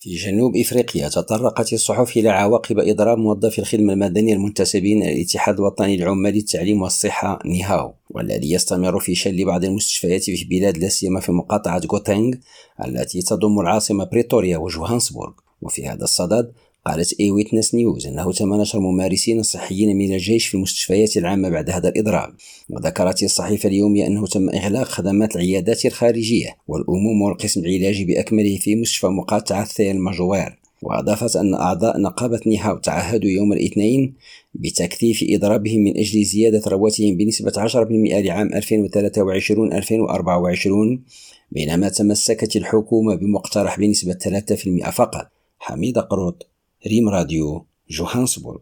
في جنوب إفريقيا تطرقت الصحف إلى عواقب إضراب موظفي الخدمة المدنية المنتسبين إلى الاتحاد الوطني العمالي للتعليم والصحة NEHAWU والذي يستمر في شل بعض المستشفيات في بلاد لا سيما في مقاطعة غوتينغ التي تضم العاصمة بريتوريا وجوهانسبورغ. وفي هذا الصدد قالت Eyewitness News إنه تم نشر ممارسين صحيين من الجيش في المستشفيات العامة بعد هذا الإضراب. وذكرت الصحيفة اليوميه أنه تم إغلاق خدمات العيادات الخارجية والأمومة والقسم العلاجي بأكمله في مستشفى مقاطعة ثيل ماجوير وأضافت أن أعضاء نقابة NEHAWU تعهدوا يوم الاثنين بتكثيف إضرابهم من أجل زيادة رواتهم بنسبة 10% لعام 2023-2024 بينما تمسكت الحكومة بمقترح بنسبة 3% فقط. حميد قروط ريم راديو جوهانسبورغ